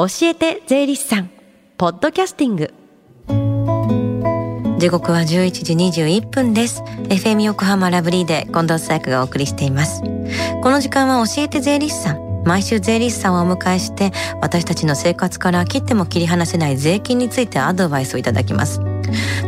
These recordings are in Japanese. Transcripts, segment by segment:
教えて税理士さん。ポッドキャスティング。時刻は11時21分です。FM 横浜ラブリーで近藤紗友がお送りしています。この時間は教えて税理士さん。毎週税理士さんをお迎えして私たちの生活から切っても切り離せない税金についてアドバイスをいただきます。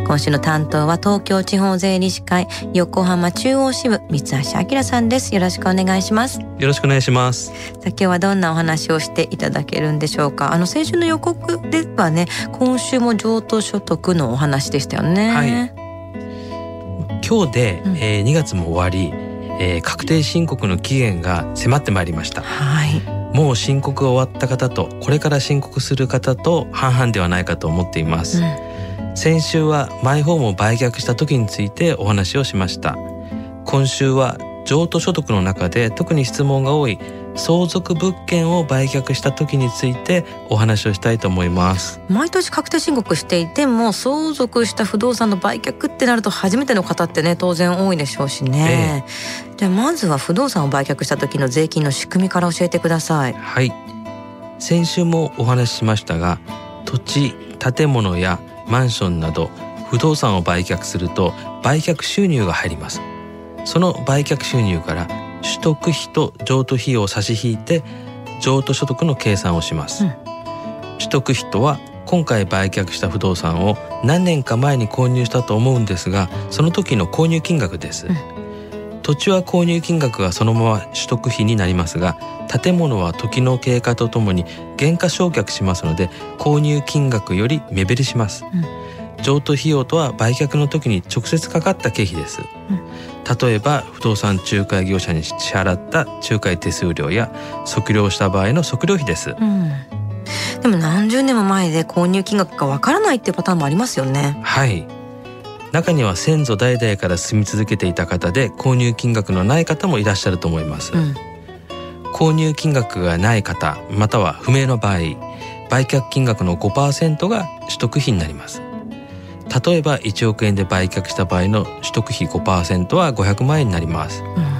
今週の担当は東京地方税理士会横浜中央支部三橋明さんです。よろしくお願いします。よろしくお願いします。さあ今日はどんなお話をしていただけるんでしょうか。あの先週の予告ではね今週も譲渡所得のお話でしたよね。はい。今日で、うん、えー、2月も終わりえー、確定申告の期限が迫ってまいりました。はい。もう申告が終わった方とこれから申告する方と半々ではないかと思っています。うん、先週はマイホームを売却した時についてお話をしました。今週は譲渡所得の中で特に質問が多い相続物件を売却した時についてお話をしたいと思います。毎年確定申告していても相続した不動産の売却ってなると初めての方ってね当然多いでしょうしね、ええ、じゃあまずは不動産を売却した時の税金の仕組みから教えてください。はい。先週もお話ししましたが土地建物やマンションなど不動産を売却すると売却収入が入ります。その売却収入から取得費と譲渡費用を差し引いて譲渡所得の計算をします、うん、取得費とは今回売却した不動産を何年か前に購入したと思うんですがその時の購入金額です、うん、土地は購入金額がそのまま取得費になりますが建物は時の経過とともに減価償却しますので購入金額より目減りします、うん。譲渡費用とは売却の時に直接かかった経費です、うん、例えば不動産仲介業者に支払った仲介手数料や測量した場合の測量費です、うん、でも何十年も前で購入金額がわからないっていうパターンもありますよね。はい中には先祖代々から住み続けていた方で購入金額のない方もいらっしゃると思います、うん、購入金額がない方または不明の場合売却金額の5%が取得費になります例えば1億円で売却した場合の取得費5%は500万円になります。うん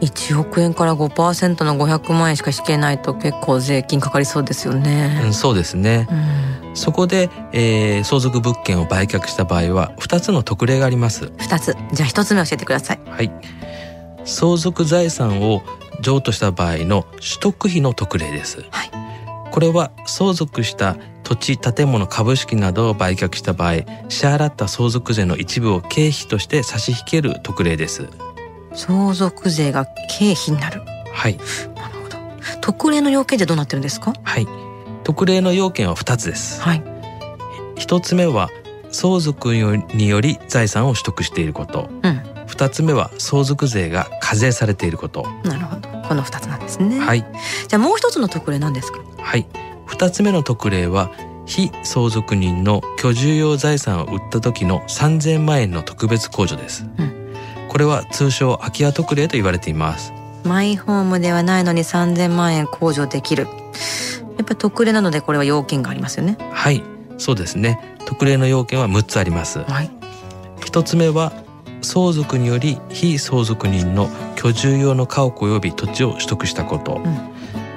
1億円から5%の500万円しか引けないと結構税金かかりそうですよね。うん、そうですね。うん、そこで、えー、相続物件を売却した場合は2つの特例があります。2つ。じゃあ1つ目教えてください。はい。相続財産を譲渡した場合の取得費の特例です。はい。これは相続した土地建物株式などを売却した場合支払った相続税の一部を経費として差し引ける特例です相続税が経費になるはいなるほど特例の要件でどうなってるんですか？はい特例の要件は2つです。はい。1つ目は相続により財産を取得していること、うん、2つ目は相続税が課税されていること。なるほど。この2つなんですね。はい。じゃあもう一つの特例なんですか？はい。2つ目の特例は非相続人の居住用財産を売った時の3000万円の特別控除です、うん、これは通称空き家特例と言われています。マイホームではないのに3000万円控除できるやっぱ特例なのでこれは要件がありますよね。はいそうですね。特例の要件は6つあります、はい、1つ目は相続により非相続人の居住用の家屋及び土地を取得したこと、うん、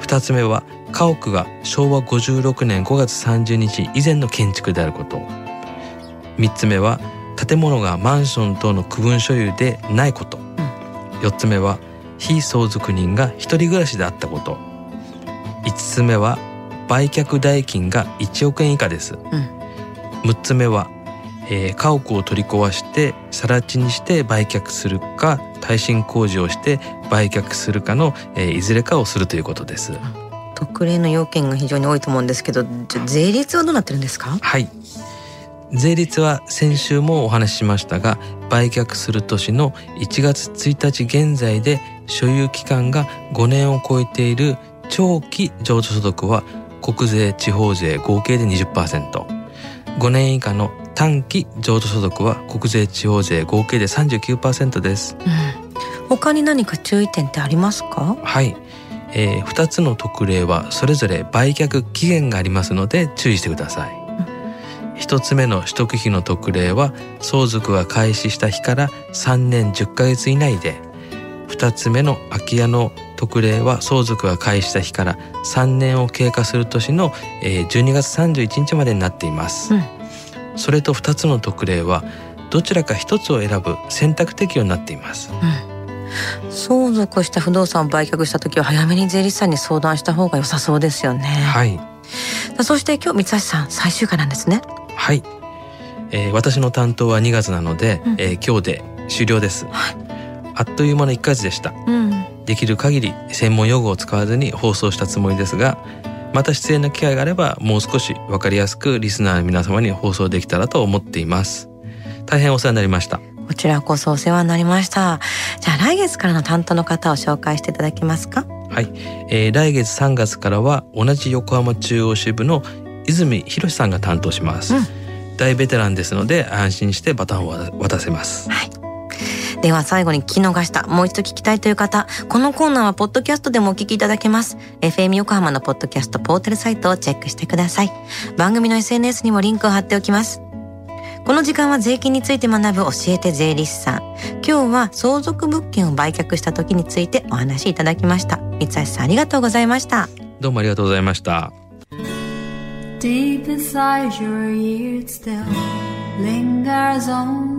2つ目は家屋が昭和56年5月30日以前の建築であること。3つ目は建物がマンション等の区分所有でないこと、うん、4つ目は非相続人が一人暮らしであったこと。5つ目は売却代金が1億円以下です、うん、6つ目は、えー、家屋を取り壊して更地にして売却するか耐震工事をして売却するかの、えー、いずれかをするということです、うん。特例の要件が非常に多いと思うんですけど税率はどうなってるんですか？はい。税率は先週もお話ししましたが売却する年の1月1日現在で所有期間が5年を超えている長期譲渡所得は国税地方税合計で 20%5 年以下の短期譲渡所得は国税地方税合計で39%です、うん、他に何か注意点ってありますか？はい。えー、2つの特例はそれぞれ売却期限がありますので注意してください。1つ目の取得費の特例は相続が開始した日から3年10ヶ月以内で2つ目の空き家の特例は相続が開始した日から3年を経過する年の12月31日までになっています、うん、それと2つの特例はどちらか1つを選ぶ選択適用になっています、うん、相続した不動産を売却した時は早めに税理士さんに相談した方が良さそうですよね。はい。そして今日三橋さん最終回なんですね。はい、えー、私の担当は2月なので、うん、えー、今日で終了です、はい、あっという間の1ヶ月でした、うん。できる限り専門用語を使わずに放送したつもりですがまた出演の機会があればもう少し分かりやすくリスナーの皆様に放送できたらと思っています。大変お世話になりました。こちらこそお世話になりました。じゃあ来月からの担当の方を紹介していただけますか？はい、えー、来月3月からは同じ横浜中央支部の泉博さんが担当します、うん、大ベテランですので安心してバトンを渡せます。はいでは最後に聞き逃した、もう一度聞きたいという方、このコーナーはポッドキャストでもお聞きいただけます。FM 横浜のポッドキャストポータルサイトをチェックしてください。番組の SNS にもリンクを貼っておきます。この時間は税金について学ぶ教えて税理士さん。今日は相続物件を売却した時についてお話しいただきました。三橋さんありがとうございました。どうもありがとうございました。Deep inside your ears still lingers on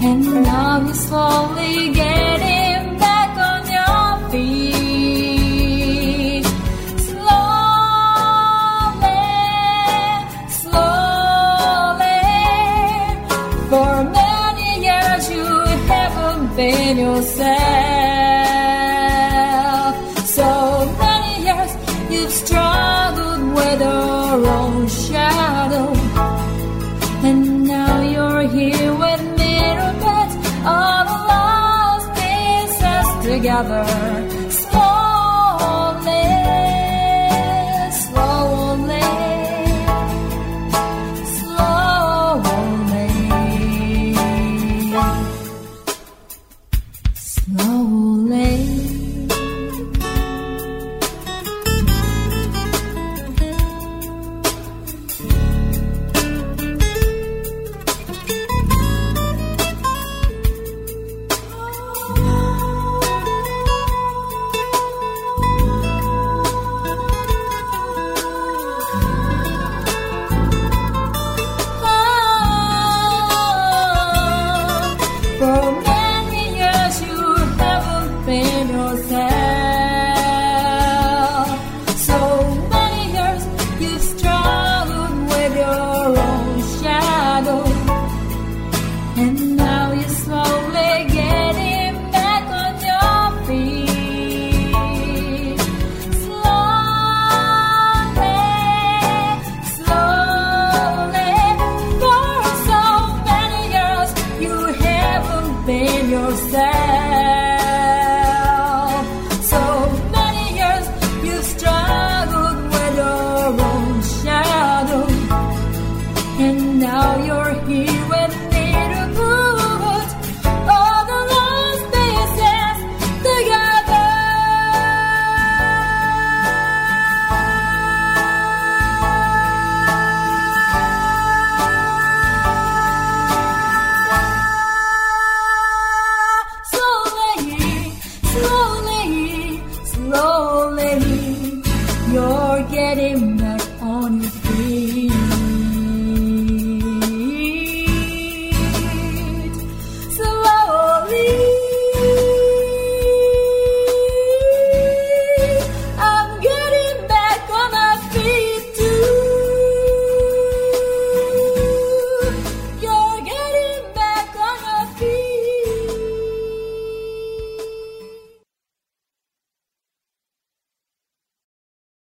And now you're slowly getting another